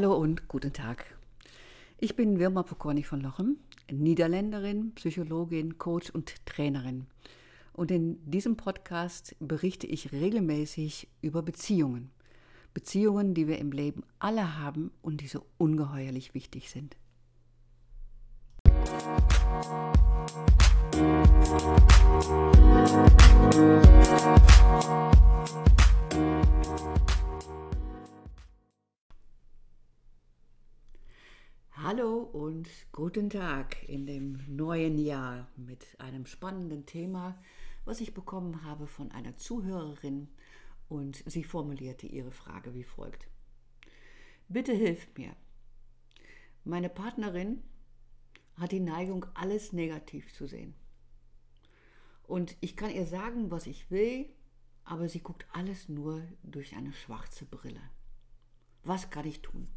Hallo und guten Tag. Ich bin Wirma Pokorny von Lochem, Niederländerin, Psychologin, Coach und Trainerin. Und in diesem Podcast berichte ich regelmäßig über Beziehungen. Beziehungen, die wir im Leben alle haben und die so ungeheuerlich wichtig sind. Hallo und guten Tag in dem neuen Jahr mit einem spannenden Thema, was ich bekommen habe von einer Zuhörerin und sie formulierte ihre Frage wie folgt. Bitte hilf mir. Meine Partnerin hat die Neigung, alles negativ zu sehen. Und ich kann ihr sagen, was ich will, aber sie guckt alles nur durch eine schwarze Brille. Was kann ich tun?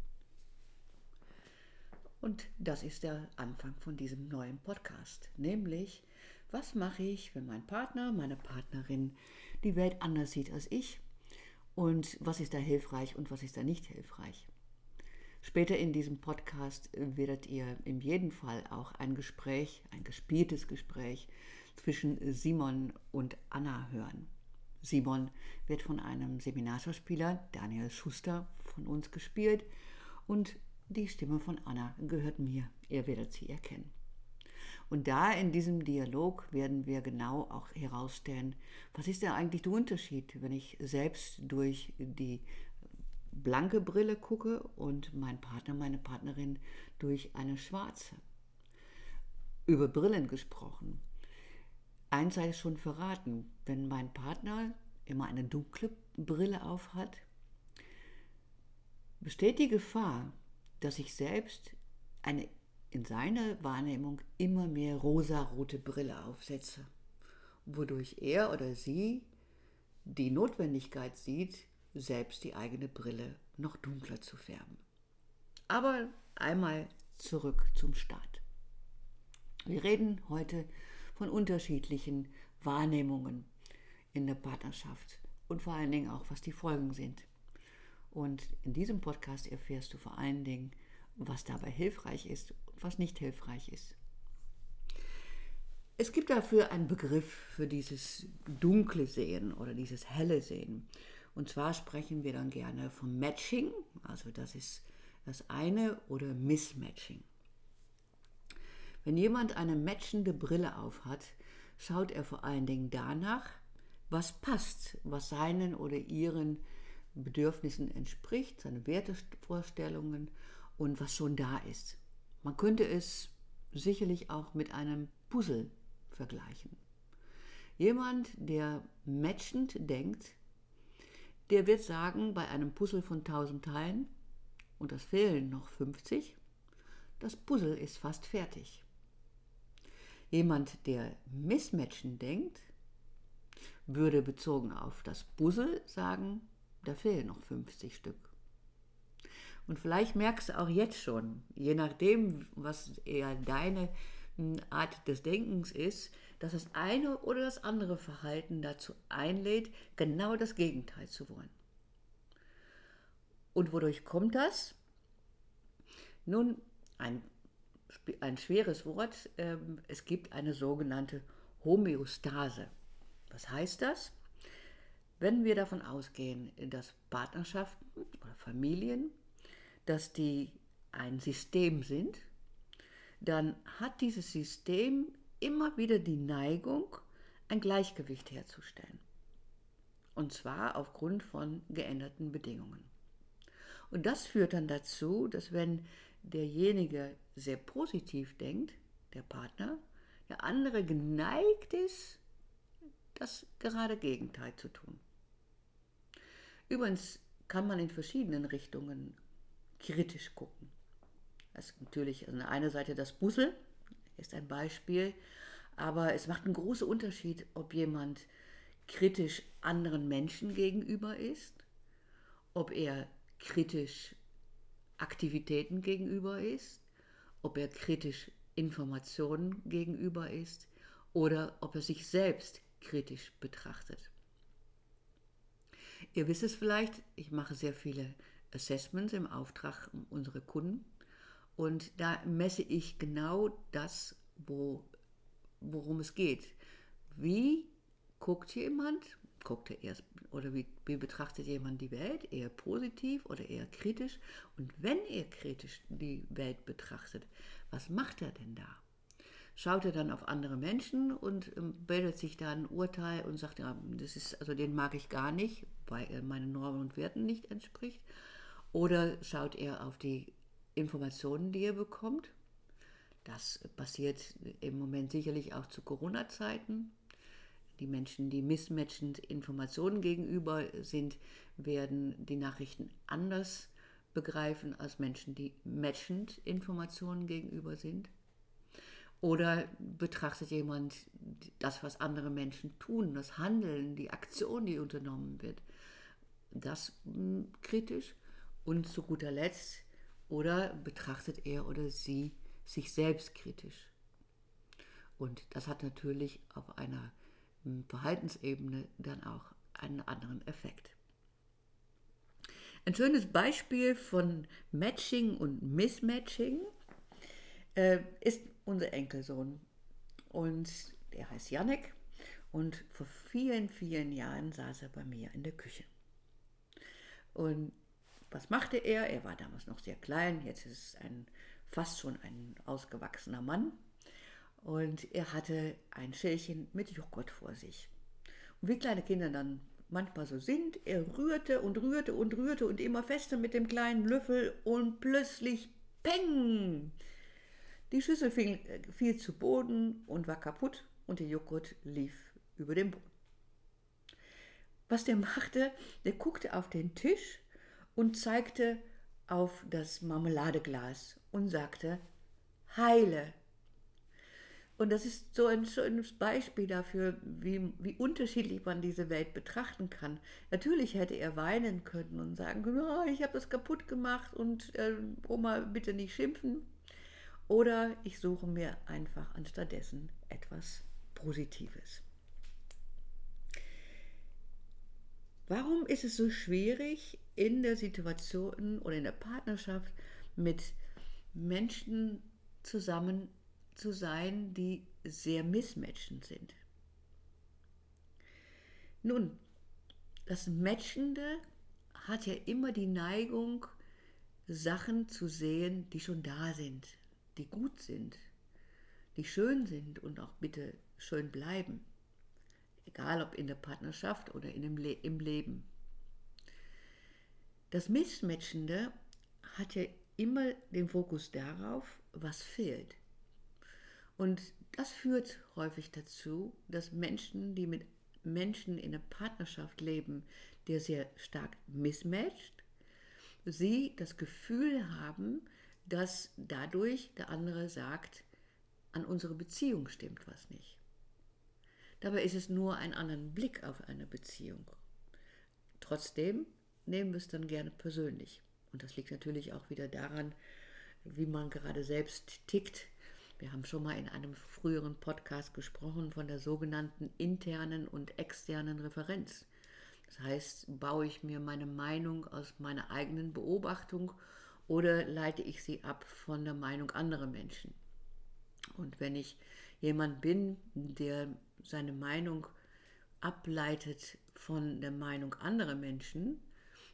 Und das ist der Anfang von diesem neuen Podcast, nämlich was mache ich, wenn mein Partner, meine Partnerin die Welt anders sieht als ich und was ist da hilfreich und was ist da nicht hilfreich. Später in diesem Podcast werdet ihr in jedem Fall auch ein Gespräch, ein gespieltes Gespräch zwischen Simon und Anna hören. Simon wird von einem Seminarschauspieler, Daniel Schuster, von uns gespielt und die Stimme von Anna gehört mir. Ihr werdet sie erkennen. Und da in diesem Dialog werden wir genau auch herausstellen, was ist denn eigentlich der Unterschied, wenn ich selbst durch die blanke Brille gucke und mein Partner, meine Partnerin durch eine schwarze. Über Brillen gesprochen. Eins sei schon verraten, wenn mein Partner immer eine dunkle Brille aufhat, besteht die Gefahr, dass ich selbst eine in seiner Wahrnehmung immer mehr rosarote Brille aufsetze, wodurch er oder sie die Notwendigkeit sieht, selbst die eigene Brille noch dunkler zu färben. Aber einmal zurück zum Start. Wir reden heute von unterschiedlichen Wahrnehmungen in der Partnerschaft und vor allen Dingen auch, was die Folgen sind. Und in diesem Podcast erfährst du vor allen Dingen, was dabei hilfreich ist und was nicht hilfreich ist. Es gibt dafür einen Begriff für dieses dunkle Sehen oder dieses helle Sehen. Und zwar sprechen wir dann gerne vom Matching, also das ist das eine, oder Mismatching. Wenn jemand eine matchende Brille aufhat, schaut er vor allen Dingen danach, was passt, was seinen oder ihren Bedürfnissen entspricht, seine Wertevorstellungen und was schon da ist. Man könnte es sicherlich auch mit einem Puzzle vergleichen. Jemand, der matchend denkt, der wird sagen, bei einem Puzzle von 1000 Teilen, und das fehlen noch 50, das Puzzle ist fast fertig. Jemand, der mismatchen denkt, würde bezogen auf das Puzzle sagen, da fehlen noch 50 Stück. Und vielleicht merkst du auch jetzt schon, je nachdem, was eher deine hm, Art des Denkens ist, dass das eine oder das andere Verhalten dazu einlädt, genau das Gegenteil zu wollen. Und wodurch kommt das? Nun, ein, ein schweres Wort. Ähm, es gibt eine sogenannte Homöostase. Was heißt das? Wenn wir davon ausgehen, dass Partnerschaften oder Familien, dass die ein System sind, dann hat dieses System immer wieder die Neigung, ein Gleichgewicht herzustellen. Und zwar aufgrund von geänderten Bedingungen. Und das führt dann dazu, dass wenn derjenige sehr positiv denkt, der Partner, der andere geneigt ist, das gerade Gegenteil zu tun. Übrigens kann man in verschiedenen Richtungen kritisch gucken. Das ist natürlich an einer Seite das Puzzle, ist ein Beispiel, aber es macht einen großen Unterschied, ob jemand kritisch anderen Menschen gegenüber ist, ob er kritisch Aktivitäten gegenüber ist, ob er kritisch Informationen gegenüber ist oder ob er sich selbst kritisch betrachtet. Ihr wisst es vielleicht, ich mache sehr viele Assessments im Auftrag unserer Kunden. Und da messe ich genau das, wo, worum es geht. Wie guckt jemand, guckt er erst, oder wie, wie betrachtet jemand die Welt, eher positiv oder eher kritisch? Und wenn er kritisch die Welt betrachtet, was macht er denn da? Schaut er dann auf andere Menschen und ähm, bildet sich da ein Urteil und sagt, ja, das ist, also den mag ich gar nicht, weil er meinen Normen und Werten nicht entspricht? Oder schaut er auf die Informationen, die er bekommt? Das passiert im Moment sicherlich auch zu Corona-Zeiten. Die Menschen, die mismatchend Informationen gegenüber sind, werden die Nachrichten anders begreifen als Menschen, die matchend Informationen gegenüber sind. Oder betrachtet jemand das, was andere Menschen tun, das Handeln, die Aktion, die unternommen wird, das hm, kritisch? Und zu guter Letzt, oder betrachtet er oder sie sich selbst kritisch? Und das hat natürlich auf einer hm, Verhaltensebene dann auch einen anderen Effekt. Ein schönes Beispiel von Matching und Mismatching äh, ist unser Enkelsohn. Und der heißt Janek. Und vor vielen, vielen Jahren saß er bei mir in der Küche. Und was machte er? Er war damals noch sehr klein, jetzt ist es ein, fast schon ein ausgewachsener Mann. Und er hatte ein Schälchen mit Joghurt vor sich. Und wie kleine Kinder dann manchmal so sind, er rührte und rührte und rührte und immer fester mit dem kleinen Löffel und plötzlich Peng! Die Schüssel fiel, äh, fiel zu Boden und war kaputt und der Joghurt lief über den Boden. Was der machte, der guckte auf den Tisch und zeigte auf das Marmeladeglas und sagte, heile. Und das ist so ein schönes Beispiel dafür, wie, wie unterschiedlich man diese Welt betrachten kann. Natürlich hätte er weinen können und sagen oh, ich habe das kaputt gemacht und äh, Oma, bitte nicht schimpfen. Oder ich suche mir einfach anstattdessen etwas Positives. Warum ist es so schwierig, in der Situation oder in der Partnerschaft mit Menschen zusammen zu sein, die sehr mismatchend sind? Nun, das Matchende hat ja immer die Neigung, Sachen zu sehen, die schon da sind, die gut sind, die schön sind und auch bitte schön bleiben. Egal ob in der Partnerschaft oder in dem Le im Leben. Das Mismatchende hat ja immer den Fokus darauf, was fehlt. Und das führt häufig dazu, dass Menschen, die mit Menschen in einer Partnerschaft leben, der sehr stark mismatcht, sie das Gefühl haben, dass dadurch der andere sagt, an unsere Beziehung stimmt was nicht. Dabei ist es nur ein anderen Blick auf eine Beziehung. Trotzdem nehmen wir es dann gerne persönlich. Und das liegt natürlich auch wieder daran, wie man gerade selbst tickt. Wir haben schon mal in einem früheren Podcast gesprochen von der sogenannten internen und externen Referenz. Das heißt, baue ich mir meine Meinung aus meiner eigenen Beobachtung oder leite ich sie ab von der Meinung anderer Menschen? Und wenn ich jemand bin, der seine Meinung ableitet von der Meinung anderer Menschen,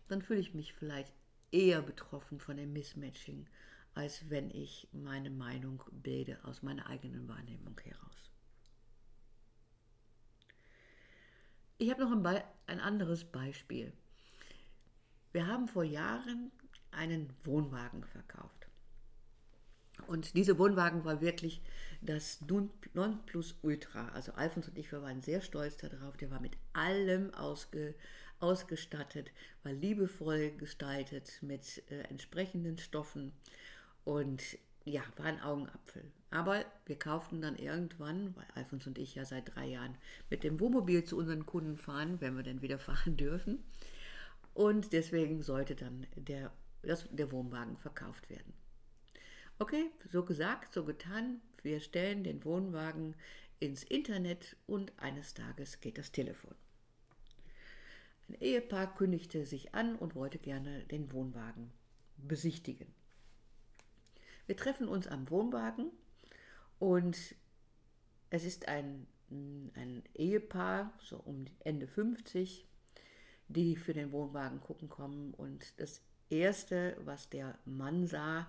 dann fühle ich mich vielleicht eher betroffen von dem Mismatching, als wenn ich meine Meinung bilde aus meiner eigenen Wahrnehmung heraus. Ich habe noch ein, Be ein anderes Beispiel. Wir haben vor Jahren einen Wohnwagen verkauft. Und dieser Wohnwagen war wirklich das Nonplusultra. Also Alfons und ich, wir waren sehr stolz darauf. Der war mit allem ausge, ausgestattet, war liebevoll gestaltet mit äh, entsprechenden Stoffen und ja, war ein Augenapfel. Aber wir kauften dann irgendwann, weil Alfons und ich ja seit drei Jahren mit dem Wohnmobil zu unseren Kunden fahren, wenn wir denn wieder fahren dürfen. Und deswegen sollte dann der dass der Wohnwagen verkauft werden. Okay, so gesagt, so getan. Wir stellen den Wohnwagen ins Internet und eines Tages geht das Telefon. Ein Ehepaar kündigte sich an und wollte gerne den Wohnwagen besichtigen. Wir treffen uns am Wohnwagen und es ist ein, ein Ehepaar, so um Ende 50, die für den Wohnwagen gucken kommen. Und das Erste, was der Mann sah,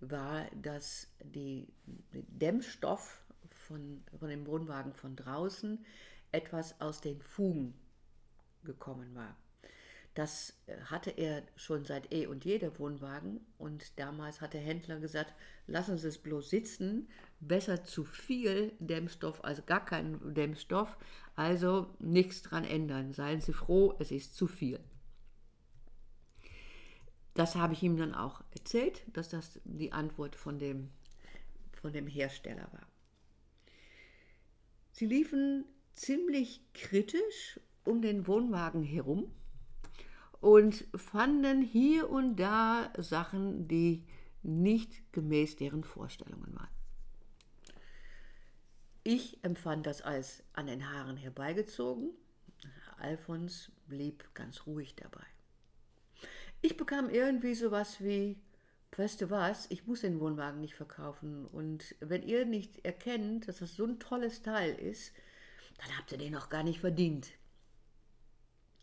war, dass die Dämmstoff von, von dem Wohnwagen von draußen etwas aus den Fugen gekommen war. Das äh, hatte er schon seit eh und je, der Wohnwagen. Und damals hat der Händler gesagt, lassen Sie es bloß sitzen, besser zu viel Dämmstoff als gar kein Dämmstoff. Also nichts dran ändern. Seien Sie froh, es ist zu viel. Das habe ich ihm dann auch erzählt, dass das die Antwort von dem, von dem Hersteller war. Sie liefen ziemlich kritisch um den Wohnwagen herum und fanden hier und da Sachen, die nicht gemäß deren Vorstellungen waren. Ich empfand das als an den Haaren herbeigezogen. Alfons blieb ganz ruhig dabei. Ich bekam irgendwie sowas wie, weißt du was, ich muss den Wohnwagen nicht verkaufen. Und wenn ihr nicht erkennt, dass das so ein tolles Teil ist, dann habt ihr den noch gar nicht verdient.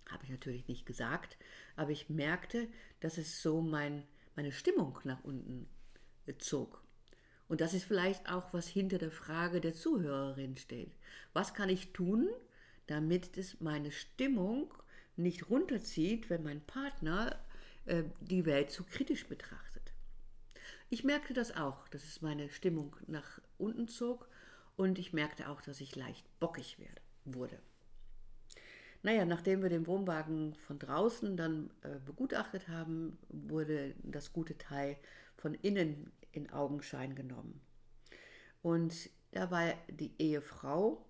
Habe ich natürlich nicht gesagt, aber ich merkte, dass es so mein, meine Stimmung nach unten zog. Und das ist vielleicht auch, was hinter der Frage der Zuhörerin steht. Was kann ich tun, damit es meine Stimmung nicht runterzieht, wenn mein Partner äh, die Welt zu kritisch betrachtet? Ich merkte das auch, dass es meine Stimmung nach unten zog und ich merkte auch, dass ich leicht bockig werde, wurde. Naja, nachdem wir den Wohnwagen von draußen dann äh, begutachtet haben, wurde das gute Teil von innen in Augenschein genommen. Und da war die Ehefrau,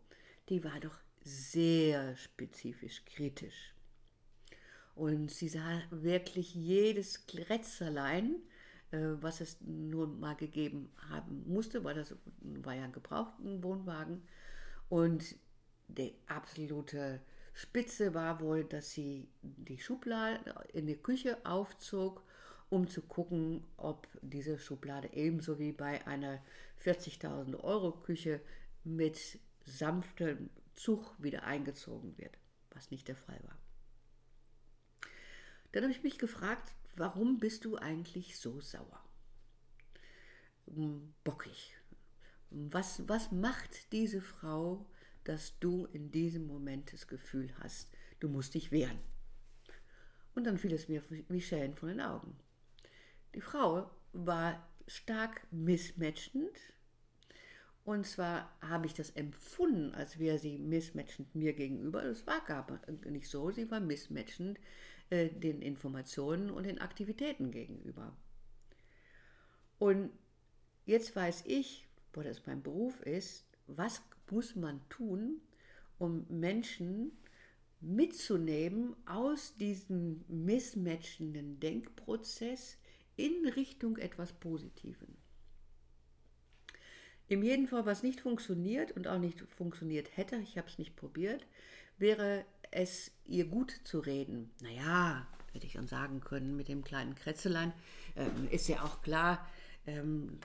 die war doch sehr spezifisch kritisch. Und sie sah wirklich jedes Krätzerlein, äh, was es nun mal gegeben haben musste, weil das war ja ein gebrauchter Wohnwagen. Und die absolute Spitze war wohl, dass sie die Schublade in die Küche aufzog, um zu gucken, ob diese Schublade ebenso wie bei einer 40.000 Euro Küche mit sanftem Zug wieder eingezogen wird, was nicht der Fall war. Dann habe ich mich gefragt, warum bist du eigentlich so sauer? Hm, bockig. Was, was macht diese Frau dass du in diesem Moment das Gefühl hast, du musst dich wehren. Und dann fiel es mir wie Schellen von den Augen. Die Frau war stark mismatchend. Und zwar habe ich das empfunden, als wäre sie mismatchend mir gegenüber. Das war gar nicht so. Sie war mismatchend äh, den Informationen und den Aktivitäten gegenüber. Und jetzt weiß ich, wo das mein Beruf ist, was muss man tun, um Menschen mitzunehmen aus diesem missmatchenden Denkprozess in Richtung etwas Positiven. Im jeden Fall, was nicht funktioniert und auch nicht funktioniert hätte, ich habe es nicht probiert, wäre es ihr gut zu reden. Naja, hätte ich dann sagen können mit dem kleinen Krätzelein, äh, ist ja auch klar, ähm,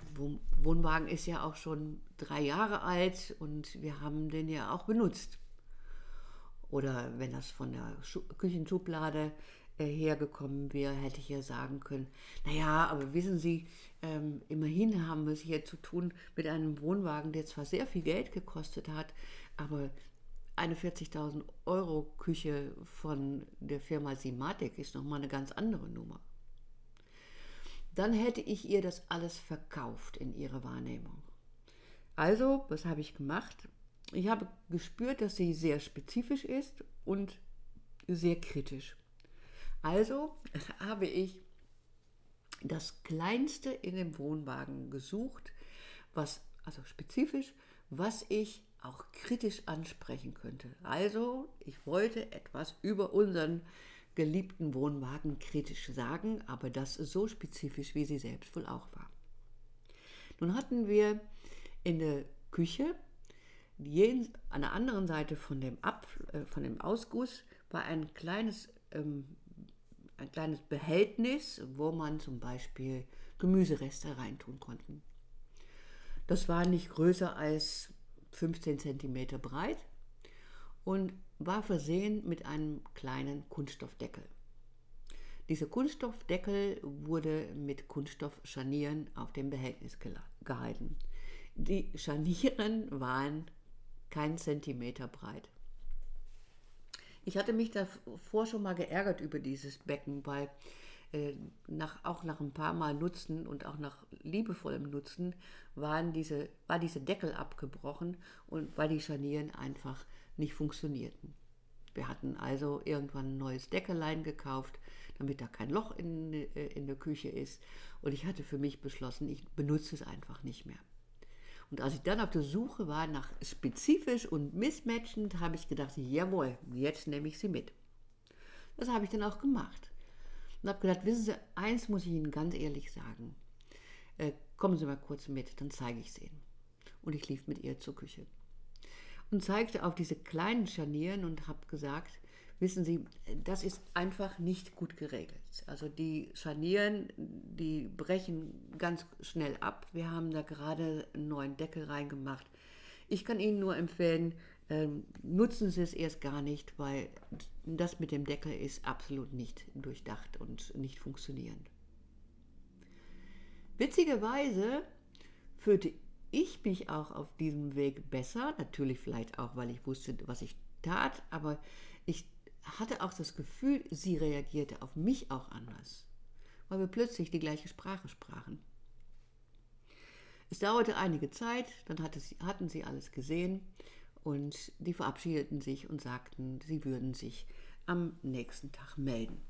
Wohnwagen ist ja auch schon drei Jahre alt und wir haben den ja auch benutzt. Oder wenn das von der Schu Küchenschublade äh, hergekommen wäre, hätte ich ja sagen können, naja, aber wissen Sie, ähm, immerhin haben wir es hier zu tun mit einem Wohnwagen, der zwar sehr viel Geld gekostet hat, aber eine 40.000 Euro Küche von der Firma Simatic ist nochmal eine ganz andere Nummer dann hätte ich ihr das alles verkauft in ihrer Wahrnehmung. Also, was habe ich gemacht? Ich habe gespürt, dass sie sehr spezifisch ist und sehr kritisch. Also habe ich das Kleinste in dem Wohnwagen gesucht, was, also spezifisch, was ich auch kritisch ansprechen könnte. Also, ich wollte etwas über unseren geliebten Wohnwagen kritisch sagen, aber das so spezifisch, wie sie selbst wohl auch war. Nun hatten wir in der Küche, an der anderen Seite von dem, Ab, äh, von dem Ausguss, war ein kleines ähm, ein kleines Behältnis, wo man zum Beispiel Gemüsereste reintun konnte. Das war nicht größer als 15 cm breit und war versehen mit einem kleinen Kunststoffdeckel. Dieser Kunststoffdeckel wurde mit Kunststoffscharnieren auf dem Behältnis gehalten. Die Scharnieren waren kein Zentimeter breit. Ich hatte mich davor schon mal geärgert über dieses Becken, weil nach, auch nach ein paar Mal Nutzen und auch nach liebevollem Nutzen waren diese, war dieser Deckel abgebrochen und weil die Scharnieren einfach nicht funktionierten. Wir hatten also irgendwann ein neues Deckelein gekauft, damit da kein Loch in, äh, in der Küche ist. Und ich hatte für mich beschlossen, ich benutze es einfach nicht mehr. Und als ich dann auf der Suche war nach spezifisch und mismatchend, habe ich gedacht, jawohl, jetzt nehme ich sie mit. Das habe ich dann auch gemacht. Und habe gedacht, wissen Sie, eins muss ich Ihnen ganz ehrlich sagen. Äh, kommen Sie mal kurz mit, dann zeige ich es Ihnen. Und ich lief mit ihr zur Küche. Und zeigte auf diese kleinen Scharnieren und habe gesagt, wissen Sie, das ist einfach nicht gut geregelt. Also die Scharnieren, die brechen ganz schnell ab. Wir haben da gerade einen neuen Deckel reingemacht. Ich kann Ihnen nur empfehlen, ähm, nutzen Sie es erst gar nicht, weil das mit dem Deckel ist absolut nicht durchdacht und nicht funktionierend. Witzigerweise führte ich mich auch auf diesem Weg besser, natürlich vielleicht auch, weil ich wusste, was ich tat, aber ich hatte auch das Gefühl, sie reagierte auf mich auch anders, weil wir plötzlich die gleiche Sprache sprachen. Es dauerte einige Zeit, dann hatte sie, hatten sie alles gesehen und die verabschiedeten sich und sagten, sie würden sich am nächsten Tag melden.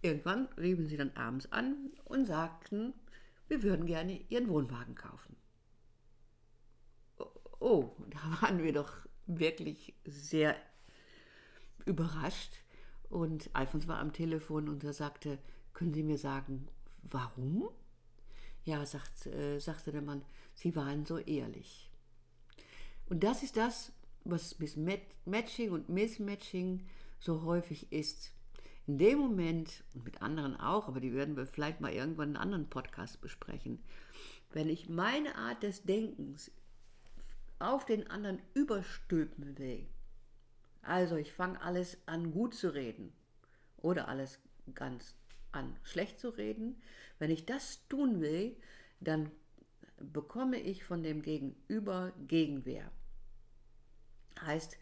Irgendwann riefen sie dann abends an und sagten, wir würden gerne ihren Wohnwagen kaufen. Oh, da waren wir doch wirklich sehr überrascht. Und Alfons war am Telefon und er sagte, können Sie mir sagen, warum? Ja, sagt, äh, sagte der Mann, Sie waren so ehrlich. Und das ist das, was Matching und Mismatching so häufig ist. In dem Moment, und mit anderen auch, aber die werden wir vielleicht mal irgendwann in einem anderen Podcast besprechen, wenn ich meine Art des Denkens auf den anderen überstülpen will, also ich fange alles an gut zu reden oder alles ganz an schlecht zu reden. Wenn ich das tun will, dann bekomme ich von dem Gegenüber Gegenwehr. Heißt,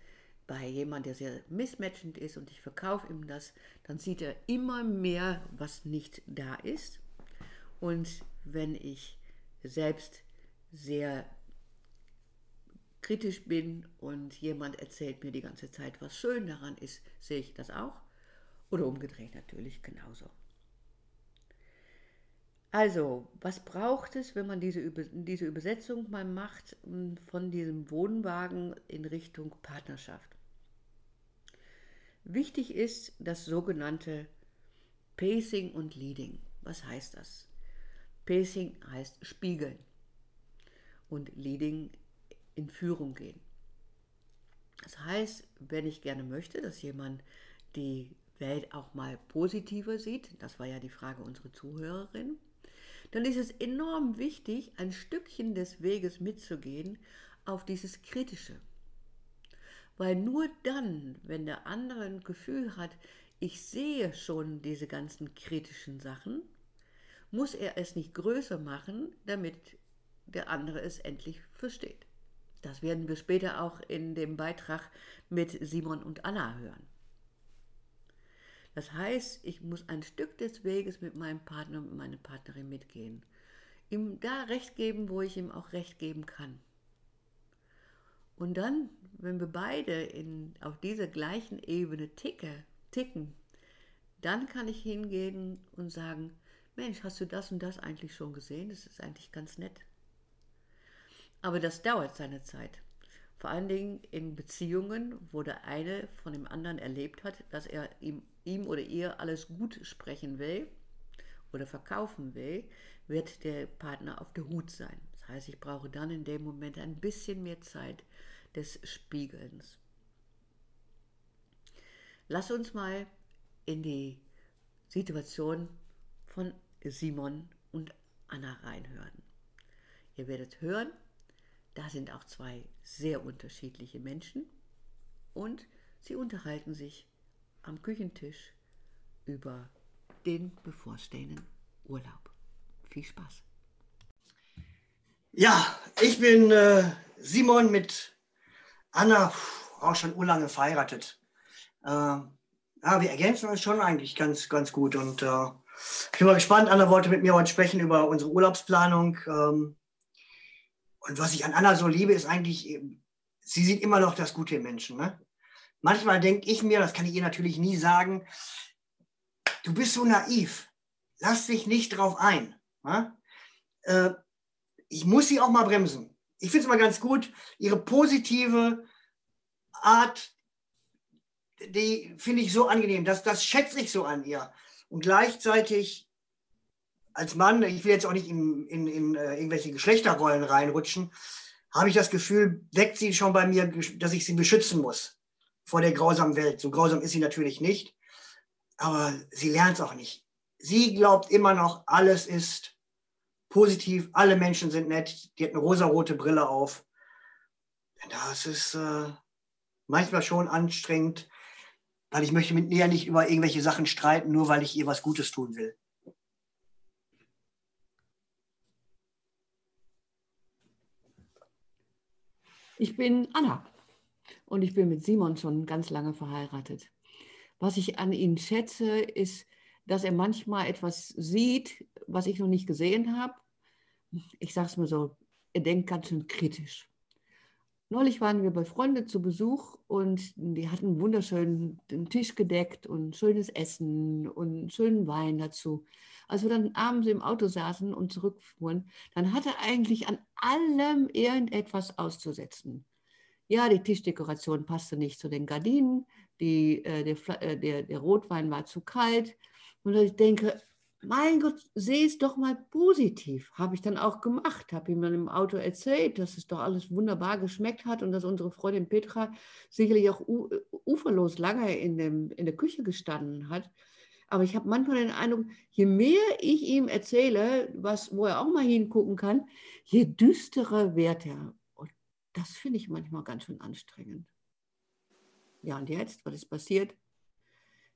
bei jemand, der sehr mismatchend ist und ich verkaufe ihm das, dann sieht er immer mehr, was nicht da ist. Und wenn ich selbst sehr kritisch bin und jemand erzählt mir die ganze Zeit, was schön daran ist, sehe ich das auch. Oder umgedreht natürlich genauso. Also, was braucht es, wenn man diese, diese Übersetzung mal macht hm, von diesem Wohnwagen in Richtung Partnerschaft? Wichtig ist das sogenannte Pacing und Leading. Was heißt das? Pacing heißt spiegeln und Leading in Führung gehen. Das heißt, wenn ich gerne möchte, dass jemand die Welt auch mal positiver sieht, das war ja die Frage unserer Zuhörerin, dann ist es enorm wichtig, ein Stückchen des Weges mitzugehen auf dieses Kritische. Weil nur dann, wenn der andere ein Gefühl hat, ich sehe schon diese ganzen kritischen Sachen, muss er es nicht größer machen, damit der andere es endlich versteht. Das werden wir später auch in dem Beitrag mit Simon und Anna hören. Das heißt, ich muss ein Stück des Weges mit meinem Partner und meiner Partnerin mitgehen. Ihm da Recht geben, wo ich ihm auch Recht geben kann. Und dann, wenn wir beide in, auf dieser gleichen Ebene ticke, ticken, dann kann ich hingehen und sagen, Mensch, hast du das und das eigentlich schon gesehen? Das ist eigentlich ganz nett. Aber das dauert seine Zeit. Vor allen Dingen in Beziehungen, wo der eine von dem anderen erlebt hat, dass er ihm, ihm oder ihr alles gut sprechen will oder verkaufen will, wird der Partner auf der Hut sein. Das heißt, ich brauche dann in dem Moment ein bisschen mehr Zeit des Spiegelns. Lass uns mal in die Situation von Simon und Anna reinhören. Ihr werdet hören, da sind auch zwei sehr unterschiedliche Menschen und sie unterhalten sich am Küchentisch über den bevorstehenden Urlaub. Viel Spaß. Ja, ich bin äh, Simon mit Anna, auch schon urlange verheiratet. Äh, ja, wir ergänzen uns schon eigentlich ganz, ganz gut und äh, ich bin mal gespannt. Anna wollte mit mir heute sprechen über unsere Urlaubsplanung. Ähm, und was ich an Anna so liebe, ist eigentlich, sie sieht immer noch das Gute im Menschen. Ne? Manchmal denke ich mir, das kann ich ihr natürlich nie sagen, du bist so naiv. Lass dich nicht drauf ein. Ne? Äh, ich muss sie auch mal bremsen. Ich finde es mal ganz gut, ihre positive Art, die finde ich so angenehm. Das, das schätze ich so an ihr. Und gleichzeitig als Mann, ich will jetzt auch nicht in, in, in äh, irgendwelche Geschlechterrollen reinrutschen, habe ich das Gefühl, weckt sie schon bei mir, dass ich sie beschützen muss vor der grausamen Welt. So grausam ist sie natürlich nicht, aber sie lernt es auch nicht. Sie glaubt immer noch, alles ist positiv, alle Menschen sind nett, die hat eine rosarote Brille auf. Das ist äh, manchmal schon anstrengend, weil ich möchte mit ihr nicht über irgendwelche Sachen streiten, nur weil ich ihr was Gutes tun will. Ich bin Anna und ich bin mit Simon schon ganz lange verheiratet. Was ich an ihm schätze, ist, dass er manchmal etwas sieht, was ich noch nicht gesehen habe. Ich sage es mal so, er denkt ganz schön kritisch. Neulich waren wir bei Freunden zu Besuch und die hatten einen wunderschönen Tisch gedeckt und schönes Essen und schönen Wein dazu. Als wir dann abends im Auto saßen und zurückfuhren, dann hatte er eigentlich an allem irgendetwas auszusetzen. Ja, die Tischdekoration passte nicht zu den Gardinen, die, äh, der, äh, der, der Rotwein war zu kalt. Und ich denke, mein Gott, sehe es doch mal positiv. Habe ich dann auch gemacht, habe ihm dann im Auto erzählt, dass es doch alles wunderbar geschmeckt hat und dass unsere Freundin Petra sicherlich auch uferlos lange in, dem, in der Küche gestanden hat. Aber ich habe manchmal den Eindruck, je mehr ich ihm erzähle, was, wo er auch mal hingucken kann, je düsterer wird er. Das finde ich manchmal ganz schön anstrengend. Ja, und jetzt, was ist passiert?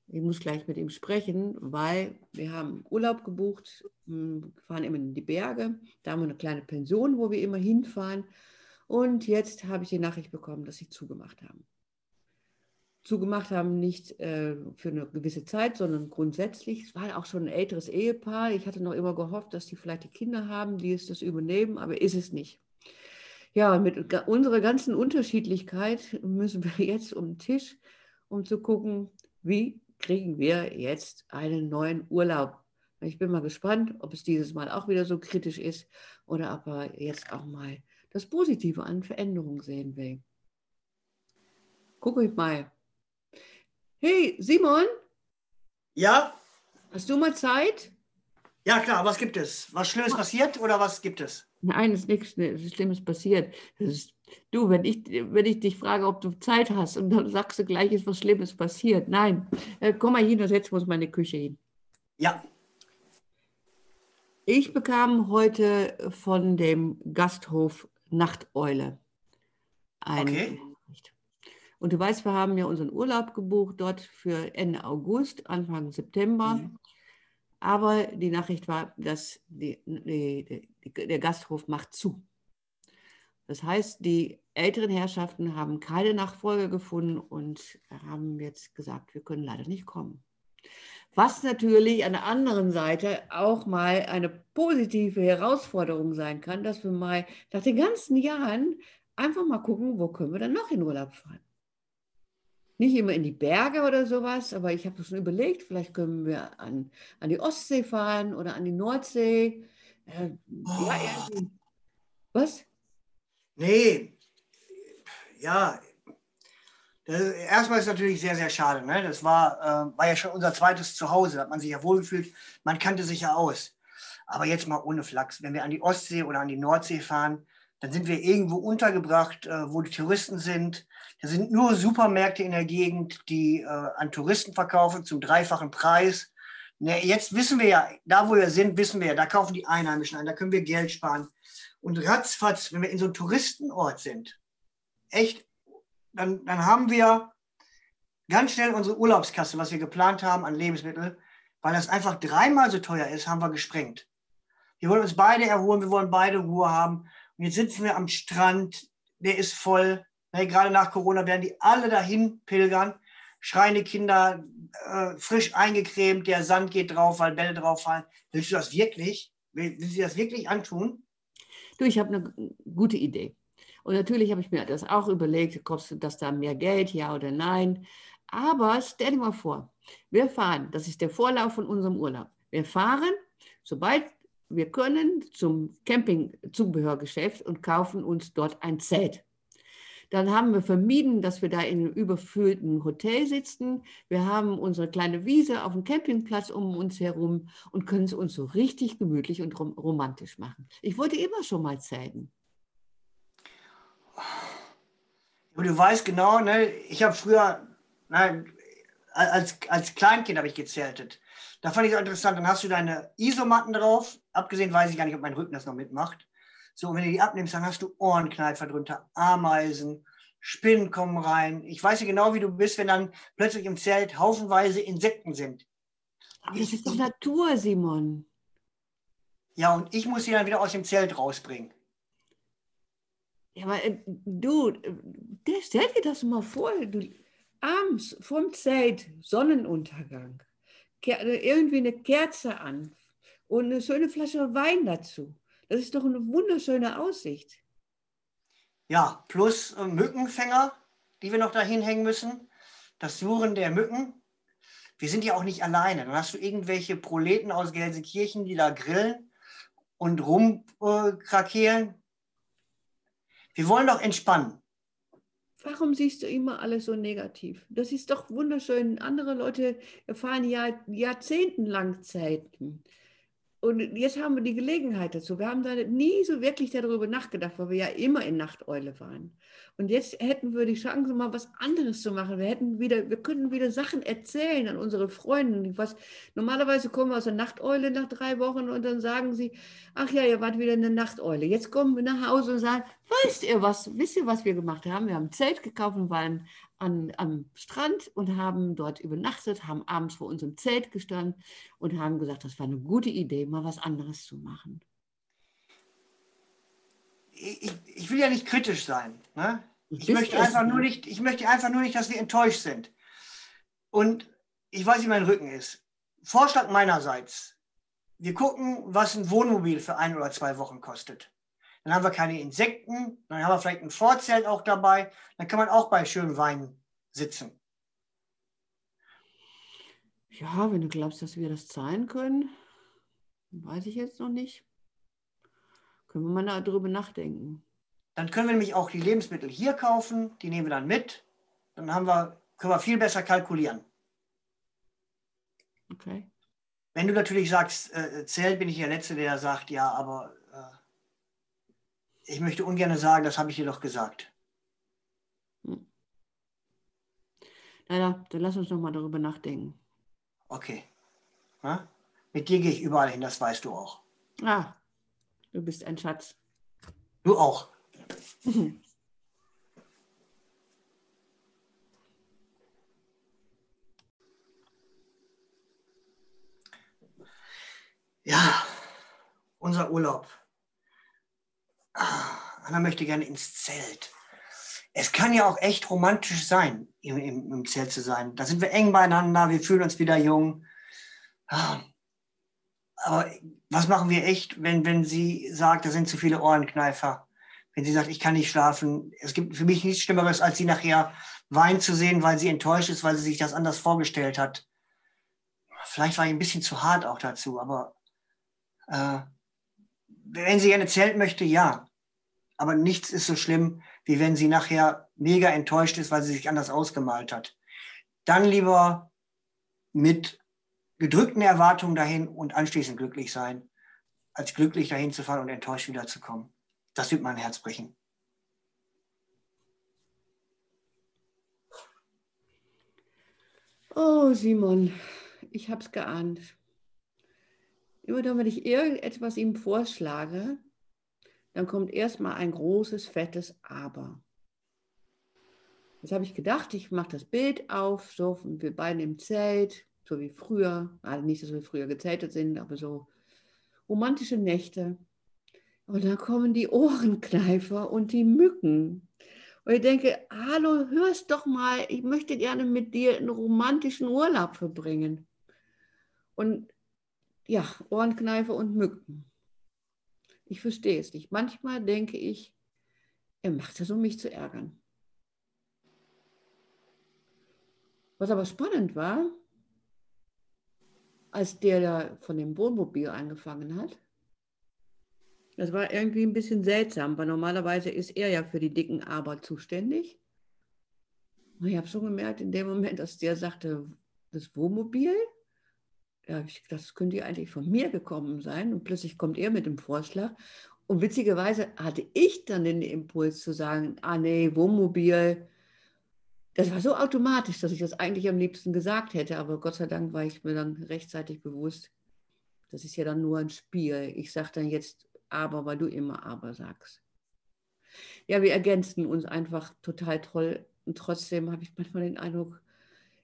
Ich muss gleich mit ihm sprechen, weil wir haben Urlaub gebucht, hm, fahren immer in die Berge. Da haben wir eine kleine Pension, wo wir immer hinfahren. Und jetzt habe ich die Nachricht bekommen, dass sie zugemacht haben zugemacht haben, nicht äh, für eine gewisse Zeit, sondern grundsätzlich. Es war auch schon ein älteres Ehepaar. Ich hatte noch immer gehofft, dass die vielleicht die Kinder haben, die es das übernehmen, aber ist es nicht. Ja, mit unserer ganzen Unterschiedlichkeit müssen wir jetzt um den Tisch, um zu gucken, wie kriegen wir jetzt einen neuen Urlaub. Ich bin mal gespannt, ob es dieses Mal auch wieder so kritisch ist oder ob er jetzt auch mal das Positive an Veränderungen sehen will. Gucke ich mal, Hey, Simon? Ja? Hast du mal Zeit? Ja, klar. Was gibt es? Was Schlimmes passiert oder was gibt es? Nein, es ist nichts Schlimmes passiert. Ist, du, wenn ich, wenn ich dich frage, ob du Zeit hast und dann sagst du gleich, ist was Schlimmes passiert. Nein, äh, komm mal hin und setz uns meine Küche hin. Ja. Ich bekam heute von dem Gasthof Nachteule ein okay. Und du weißt, wir haben ja unseren Urlaub gebucht dort für Ende August, Anfang September. Mhm. Aber die Nachricht war, dass die, die, der Gasthof macht zu. Das heißt, die älteren Herrschaften haben keine Nachfolge gefunden und haben jetzt gesagt, wir können leider nicht kommen. Was natürlich an der anderen Seite auch mal eine positive Herausforderung sein kann, dass wir mal nach den ganzen Jahren einfach mal gucken, wo können wir dann noch in Urlaub fahren nicht immer in die Berge oder sowas, aber ich habe schon überlegt, vielleicht können wir an, an die Ostsee fahren oder an die Nordsee. Äh, oh. ja, Was? Nee, ja. Erstmal ist es natürlich sehr, sehr schade. Ne? Das war, äh, war ja schon unser zweites Zuhause, da hat man sich ja wohlgefühlt, man kannte sich ja aus. Aber jetzt mal ohne Flachs, wenn wir an die Ostsee oder an die Nordsee fahren, Dann sind wir irgendwo untergebracht, äh, wo die Touristen sind. Da sind nur Supermärkte in der Gegend, die äh, an Touristen verkaufen zum dreifachen Preis. Ne, jetzt wissen wir ja, da wo wir sind, wissen wir ja, da kaufen die Einheimischen ein, da können wir Geld sparen. Und ratzfatz, wenn wir in so einem Touristenort sind, echt, dann, dann haben wir ganz schnell unsere Urlaubskasse, was wir geplant haben an Lebensmitteln, weil das einfach dreimal so teuer ist, haben wir gesprengt. Wir wollen uns beide erholen, wir wollen beide Ruhe haben. Und jetzt sitzen wir am Strand, der ist voll. Ne, gerade nach Corona werden die alle dahin pilgern. Schreiende Kinder, äh, frisch eingecremt, der Sand geht drauf, weil Bälle drauf fallen. Willst du das wirklich? Will, willst du das wirklich antun? Du, ich habe eine gute Idee. Und natürlich habe ich mir das auch überlegt, kostet das da mehr Geld, ja oder nein. Aber stell dir mal vor, wir fahren, das ist der Vorlauf von unserem Urlaub. Wir fahren, sobald wir können, zum Campingzubehörgeschäft und kaufen uns dort ein Zelt. Dann haben wir vermieden, dass wir da in einem überfüllten Hotel sitzen. Wir haben unsere kleine Wiese auf dem Campingplatz um uns herum und können es uns so richtig gemütlich und rom romantisch machen. Ich wollte immer schon mal zelten. Du weißt genau, ne, ich habe früher Nein, als, als Kleinkind habe ich gezeltet. Da fand ich es interessant. Dann hast du deine Isomatten drauf. Abgesehen weiß ich gar nicht, ob mein Rücken das noch mitmacht. So, und wenn du die abnimmst, dann hast du Ohrenkneifer drunter, Ameisen, Spinnen kommen rein. Ich weiß ja genau, wie du bist, wenn dann plötzlich im Zelt haufenweise Insekten sind. Aber das ist doch Natur, Simon. Ja, und ich muss sie dann wieder aus dem Zelt rausbringen. Ja, aber äh, du, äh, stell dir das mal vor. Du, abends vom Zelt, Sonnenuntergang, äh, irgendwie eine Kerze an und eine schöne Flasche Wein dazu. Das ist doch eine wunderschöne Aussicht. Ja, plus äh, Mückenfänger, die wir noch dahin hängen müssen. Das Suchen der Mücken. Wir sind ja auch nicht alleine. Dann hast du irgendwelche Proleten aus Gelsenkirchen, die da grillen und rumkrakeelen. Äh, wir wollen doch entspannen. Warum siehst du immer alles so negativ? Das ist doch wunderschön. Andere Leute erfahren ja jahrzehntelang Zeiten. Und jetzt haben wir die Gelegenheit dazu. Wir haben da nie so wirklich darüber nachgedacht, weil wir ja immer in Nachteule waren. Und jetzt hätten wir die Chance, mal was anderes zu machen. Wir hätten wieder, wir könnten wieder Sachen erzählen an unsere Freunde. Was, normalerweise kommen wir aus der Nachteule nach drei Wochen und dann sagen sie, ach ja, ihr wart wieder eine Nachteule. Jetzt kommen wir nach Hause und sagen, weißt ihr was, wisst ihr, was wir gemacht haben? Wir haben ein Zelt gekauft und waren an, am Strand und haben dort übernachtet, haben abends vor unserem Zelt gestanden und haben gesagt, das war eine gute Idee, mal was anderes zu machen. Ich, ich will ja nicht kritisch sein. Ne? Ich, möchte einfach nur nicht, ich möchte einfach nur nicht, dass wir enttäuscht sind. Und ich weiß, wie mein Rücken ist. Vorschlag meinerseits. Wir gucken, was ein Wohnmobil für ein oder zwei Wochen kostet. Dann haben wir keine Insekten, dann haben wir vielleicht ein Vorzelt auch dabei. Dann kann man auch bei schönem Wein sitzen. Ja, wenn du glaubst, dass wir das zahlen können, weiß ich jetzt noch nicht. Können wir mal darüber nachdenken. Dann können wir nämlich auch die Lebensmittel hier kaufen, die nehmen wir dann mit. Dann haben wir, können wir viel besser kalkulieren. Okay. Wenn du natürlich sagst, äh, Zelt, bin ich der Letzte, der sagt, ja, aber ich möchte ungern sagen, das habe ich dir doch gesagt. Hm. Leider, dann lass uns noch mal darüber nachdenken. Okay. Na? Mit dir gehe ich überall hin, das weißt du auch. Ah, du bist ein Schatz. Du auch. ja, unser Urlaub. Anna möchte gerne ins Zelt. Es kann ja auch echt romantisch sein, im, im, im Zelt zu sein. Da sind wir eng beieinander, wir fühlen uns wieder jung. Ah. Aber was machen wir echt, wenn, wenn sie sagt, da sind zu viele Ohrenkneifer? Wenn sie sagt, ich kann nicht schlafen. Es gibt für mich nichts Schlimmeres, als sie nachher weinen zu sehen, weil sie enttäuscht ist, weil sie sich das anders vorgestellt hat. Vielleicht war ich ein bisschen zu hart auch dazu, aber äh, wenn sie gerne Zelt möchte, ja. Aber nichts ist so schlimm, wie wenn sie nachher mega enttäuscht ist, weil sie sich anders ausgemalt hat. Dann lieber mit gedrückten Erwartungen dahin und anschließend glücklich sein, als glücklich dahin zu fahren und enttäuscht wiederzukommen. das wird mein Herz brechen. Oh, Simon, ich hab's geahnt. Immer dann, wenn ich irgendetwas ihm vorschlage, dann kommt erstmal ein großes, fettes Aber. Jetzt habe ich gedacht, ich mache das Bild auf, so wir beiden im Zelt, so wie früher. Also nicht, dass wir früher gezeltet sind, aber so romantische Nächte. Und dann kommen die Ohrenkneifer und die Mücken. Und ich denke, hallo, hörst doch mal, ich möchte gerne mit dir einen romantischen Urlaub verbringen. Und ja, Ohrenkneifer und Mücken. Ich verstehe es nicht. Manchmal denke ich, er macht das, um mich zu ärgern. Was aber spannend war, als der da von dem Wohnmobil angefangen hat, das war irgendwie ein bisschen seltsam, weil normalerweise ist er ja für die dicken Aber zuständig. Und ich habe schon gemerkt in dem Moment, dass der sagte, das Wohnmobil, ja, das könnte ja eigentlich von mir gekommen sein. Und plötzlich kommt er mit dem Vorschlag. Und witzigerweise hatte ich dann den Impuls zu sagen, ah nee, Wohnmobil. Das war so automatisch, dass ich das eigentlich am liebsten gesagt hätte. Aber Gott sei Dank war ich mir dann rechtzeitig bewusst, das ist ja dann nur ein Spiel. Ich sage dann jetzt aber, weil du immer aber sagst. Ja, wir ergänzen uns einfach total toll. Und trotzdem habe ich manchmal den Eindruck,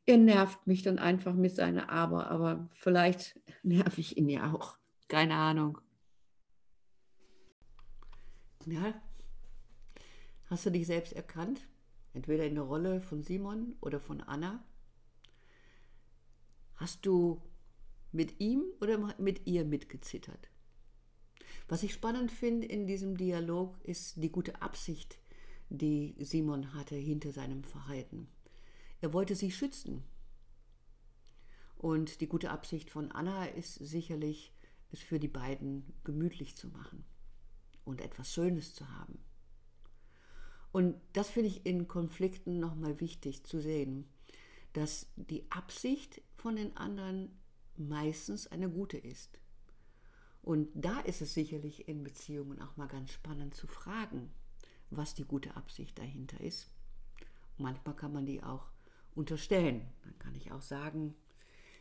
er nervt mich dann einfach mit seiner Aber, aber vielleicht nerv ich ihn ja auch. Keine Ahnung. Ja, hast du dich selbst erkannt? Entweder in der Rolle von Simon oder von Anna? Hast du mit ihm oder mit ihr mitgezittert? Was ich spannend finde in diesem Dialog ist die gute Absicht, die Simon hatte hinter seinem Verhalten. Er wollte sie schützen. Und die gute Absicht von Anna ist sicherlich, es für die beiden gemütlich zu machen und etwas Schönes zu haben. Und das finde ich in Konflikten nochmal wichtig zu sehen, dass die Absicht von den anderen meistens eine gute ist. Und da ist es sicherlich in Beziehungen auch mal ganz spannend zu fragen, was die gute Absicht dahinter ist. manchmal kann man die auch unterstellen. Dann kann ich auch sagen,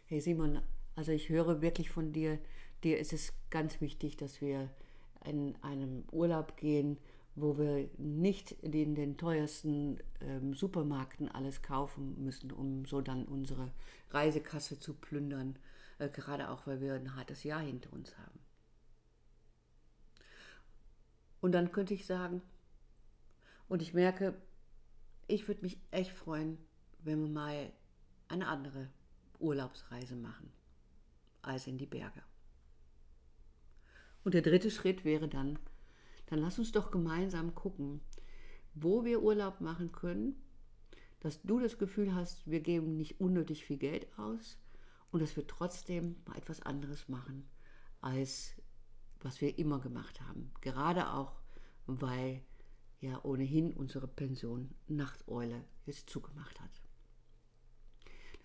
hey Simon, also ich höre wirklich von dir, dir ist es ganz wichtig, dass wir in einem Urlaub gehen, wo wir nicht in den teuersten ähm, Supermärkten alles kaufen müssen, um so dann unsere Reisekasse zu plündern, äh, gerade auch weil wir ein hartes Jahr hinter uns haben. Und dann könnte ich sagen, und ich merke, ich würde mich echt freuen, wenn wir mal eine andere Urlaubsreise machen als in die Berge. Und der dritte Schritt wäre dann, dann lass uns doch gemeinsam gucken, wo wir Urlaub machen können, dass du das Gefühl hast, wir geben nicht unnötig viel Geld aus und dass wir trotzdem mal etwas anderes machen, als was wir immer gemacht haben. Gerade auch, weil ja ohnehin unsere Pension Nachteule jetzt zugemacht hat.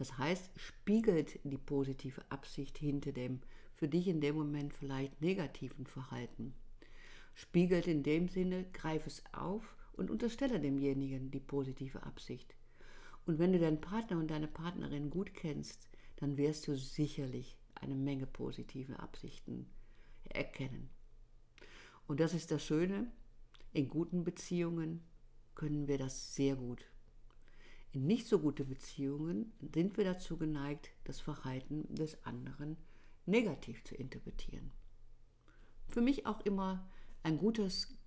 Das heißt, spiegelt die positive Absicht hinter dem für dich in dem Moment vielleicht negativen Verhalten. Spiegelt in dem Sinne, greif es auf und unterstelle demjenigen die positive Absicht. Und wenn du deinen Partner und deine Partnerin gut kennst, dann wirst du sicherlich eine Menge positive Absichten erkennen. Und das ist das Schöne, in guten Beziehungen können wir das sehr gut in nicht so gute Beziehungen sind wir dazu geneigt, das Verhalten des anderen negativ zu interpretieren. Für mich auch immer ein gutes,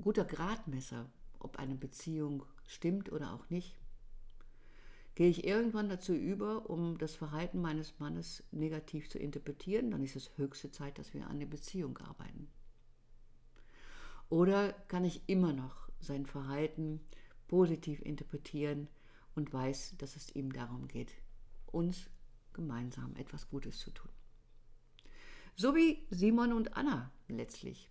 guter Gradmesser, ob eine Beziehung stimmt oder auch nicht. Gehe ich irgendwann dazu über, um das Verhalten meines Mannes negativ zu interpretieren, dann ist es höchste Zeit, dass wir an der Beziehung arbeiten. Oder kann ich immer noch sein Verhalten positiv interpretieren, und weiß, dass es ihm darum geht, uns gemeinsam etwas Gutes zu tun. So wie Simon und Anna letztlich.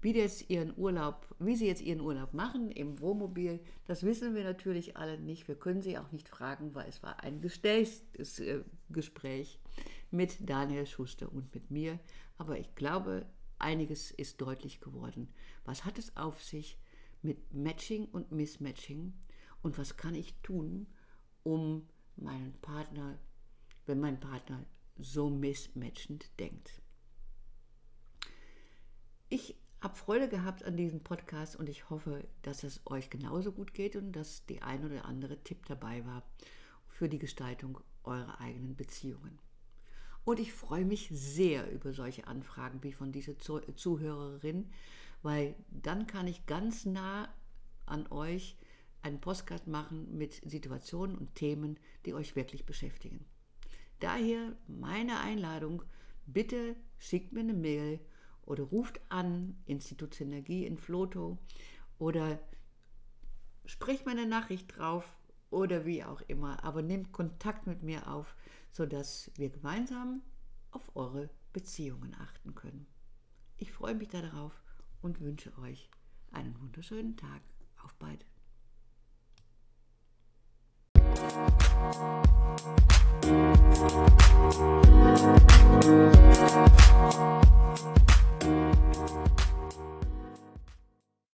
Wie, jetzt ihren Urlaub, wie sie jetzt ihren Urlaub machen im Wohnmobil, das wissen wir natürlich alle nicht. Wir können sie auch nicht fragen, weil es war ein gestelltes äh, Gespräch mit Daniel Schuster und mit mir. Aber ich glaube, einiges ist deutlich geworden. Was hat es auf sich mit Matching und Mismatching und was kann ich tun, um meinen Partner, wenn mein Partner so mismatchend denkt. Ich habe Freude gehabt an diesem Podcast und ich hoffe, dass es euch genauso gut geht und dass die ein oder andere Tipp dabei war für die Gestaltung eurer eigenen Beziehungen. Und ich freue mich sehr über solche Anfragen wie von dieser Zuhörerin, weil dann kann ich ganz nah an euch einen Postcard machen mit Situationen und Themen, die euch wirklich beschäftigen. Daher meine Einladung, bitte schickt mir eine Mail oder ruft an, Institut Synergie in Floto oder spricht mir eine Nachricht drauf oder wie auch immer, aber nehmt Kontakt mit mir auf, sodass wir gemeinsam auf eure Beziehungen achten können. Ich freue mich darauf und wünsche euch einen wunderschönen Tag. Auf bald. Thank you.